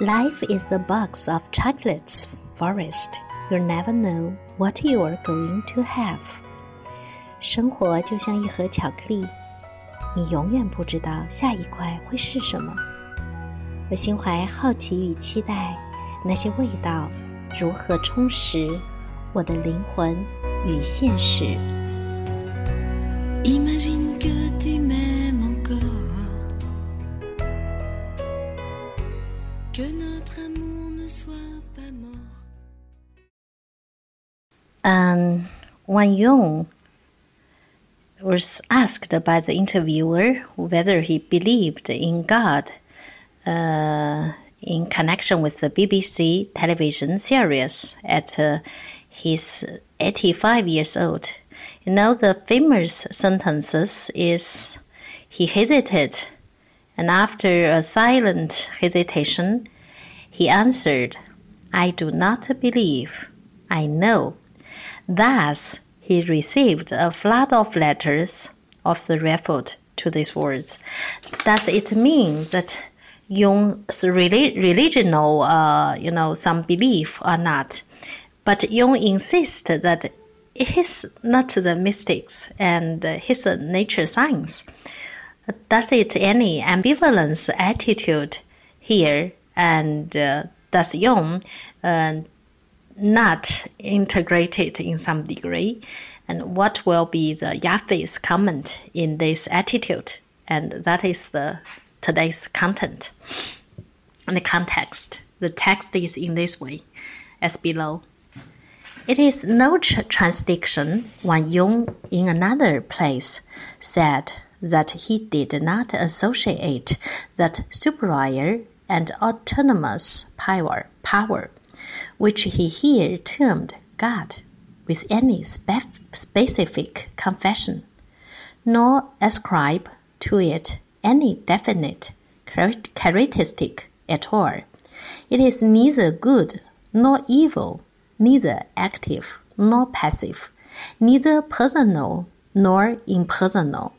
Life is a box of chocolates, Forest. You never know what you are going to have. 生活就像一盒巧克力，你永远不知道下一块会是什么。我心怀好奇与期待，那些味道如何充实我的灵魂与现实 imagine good to me。Um, Wan Jung was asked by the interviewer whether he believed in God uh, in connection with the BBC television series at uh, his 85 years old. You know, the famous sentences is he hesitated, and after a silent hesitation, he answered, I do not believe. I know. Thus, he received a flood of letters of the refute to these words. Does it mean that Jung's religional, uh, you know, some belief or not? But Jung insists that is not the mystics and his nature science. Does it any ambivalence attitude here? And uh, does Jung uh, not integrated in some degree? And what will be the Jaffé's comment in this attitude? And that is the today's content and the context. The text is in this way, as below. It is no contradiction when Jung, in another place, said that he did not associate that superior and autonomous power, power which he here termed God, with any spe- specific confession, nor ascribe to it any definite characteristic at all. It is neither good nor evil neither active nor passive, neither personal nor impersonal.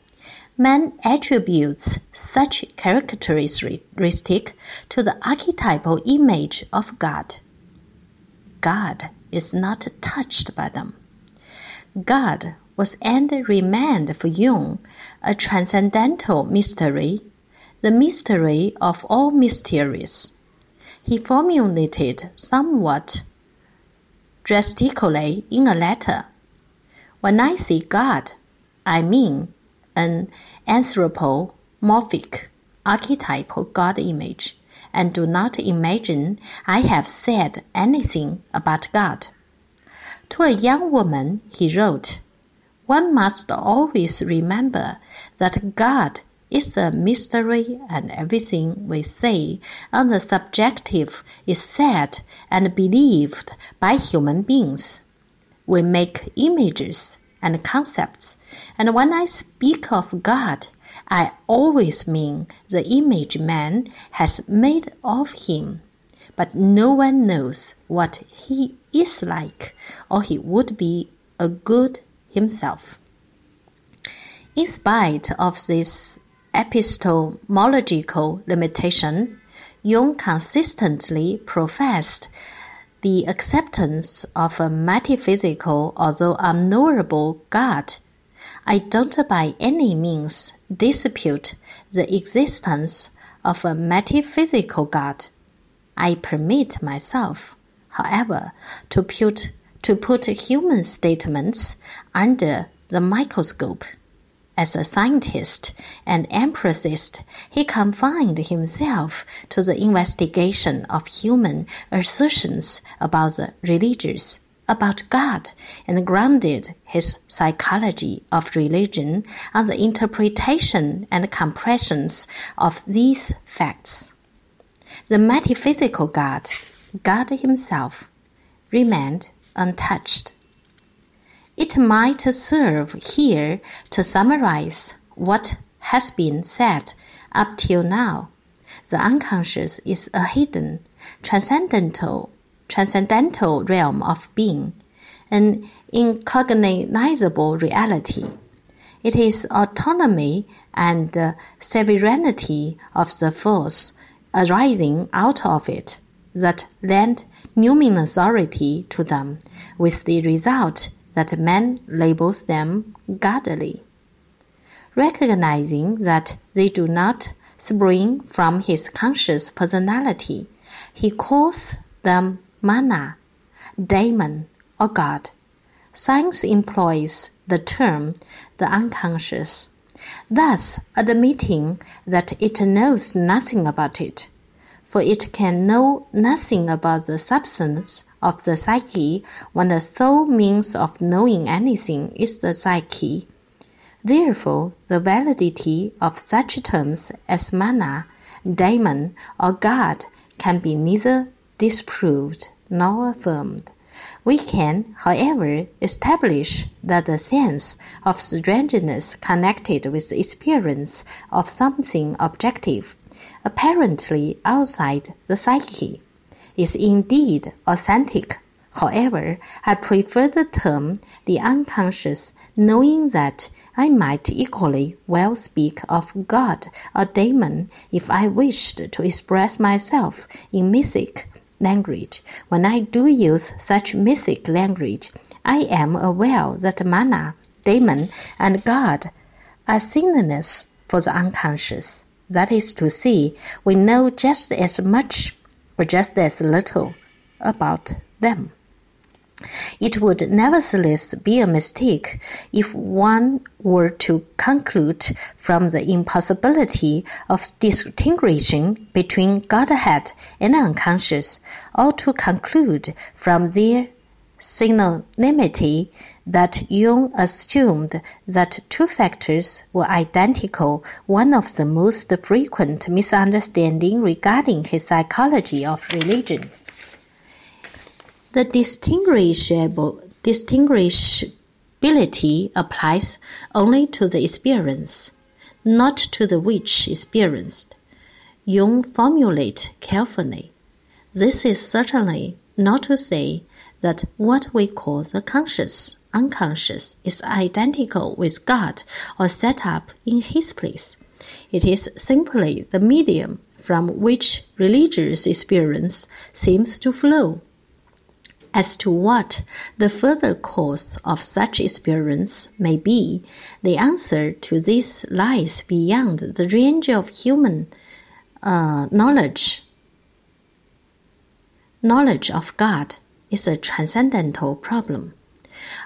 Man attributes such characteristic to the archetypal image of God. God is not touched by them. God was and remained for Jung a transcendental mystery, the mystery of all mysteries. He formulated somewhat drastically in a letter. When I see God, I mean an anthropomorphic archetypal God image, and do not imagine I have said anything about God. To a young woman, he wrote, One must always remember that God is a mystery and everything we say on the subjective is said and believed by human beings. We make images and concepts, and when I speak of God, I always mean the image man has made of him. But no one knows what he is like, or he would be a good himself. In spite of this epistemological limitation, Jung consistently professed the acceptance of a metaphysical, although unknowable, God. I don't by any means dispute the existence of a metaphysical God. I permit myself, however, to put, to put human statements under the microscope. As a scientist and empiricist, he confined himself to the investigation of human assertions about the religious, about God, and grounded his psychology of religion on the interpretation and compressions of these facts. The metaphysical God, God himself, remained untouched. It might serve here to summarize what has been said up till now. The unconscious is a hidden, transcendental, transcendental realm of being, an incognizable reality. It is autonomy and uh, sovereignty of the force arising out of it that lend authority to them, with the result that man labels them godly. Recognizing that they do not spring from his conscious personality, he calls them mana, daemon, or God. Science employs the term the unconscious, thus admitting that it knows nothing about it, for it can know nothing about the substance of the psyche when the sole means of knowing anything is the psyche. Therefore, the validity of such terms as mana, daemon, or God can be neither disproved nor affirmed. We can, however, establish that the sense of strangeness connected with the experience of something objective, apparently outside the psyche, is indeed authentic. However, I prefer the term the unconscious, knowing that I might equally well speak of God or demon if I wished to express myself in mythic language. When I do use such mystic language, I am aware that mana, demon, and God are synonymous for the unconscious. That is to say, we know just as much or just as little about them. It would nevertheless be a mistake if one were to conclude from the impossibility of distinguishing between Godhead and unconscious, or to conclude from their synonymity that Jung assumed that two factors were identical, one of the most frequent misunderstandings regarding his psychology of religion. The distinguishable distinguishability applies only to the experience, not to the which experienced. Jung formulate carefully. This is certainly not to say that what we call the conscious, unconscious is identical with God or set up in His place. It is simply the medium from which religious experience seems to flow. As to what the further course of such experience may be, the answer to this lies beyond the range of human uh, knowledge. Knowledge of God is a transcendental problem.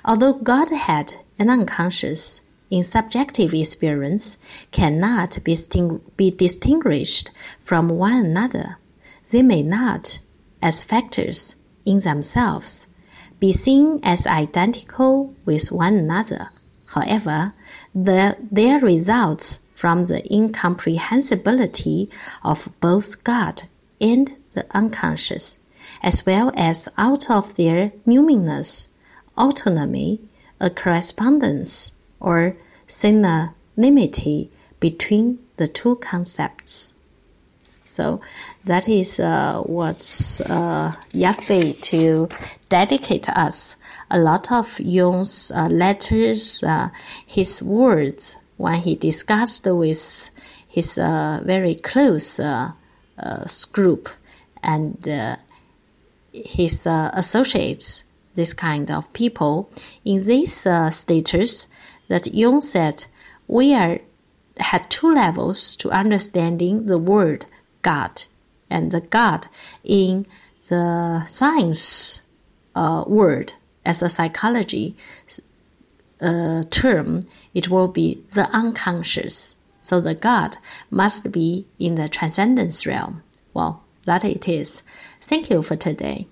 Although Godhead and unconscious in subjective experience cannot be, be distinguished from one another, they may not, as factors, in themselves be seen as identical with one another. However, the, their results from the incomprehensibility of both God and the unconscious, as well as out of their numinous autonomy, a correspondence or synonymity between the two concepts. So that is uh, what's uh, Jaffé to dedicate us. A lot of Jung's uh, letters, uh, his words when he discussed with his uh, very close uh, group and his associates, this kind of people. In this status, that Jung said, we are had two levels to understanding the word God. And the God in the science uh, word as a psychology uh, term, it will be the unconscious. So the God must be in the transcendence realm. Well, that it is. Thank you for today.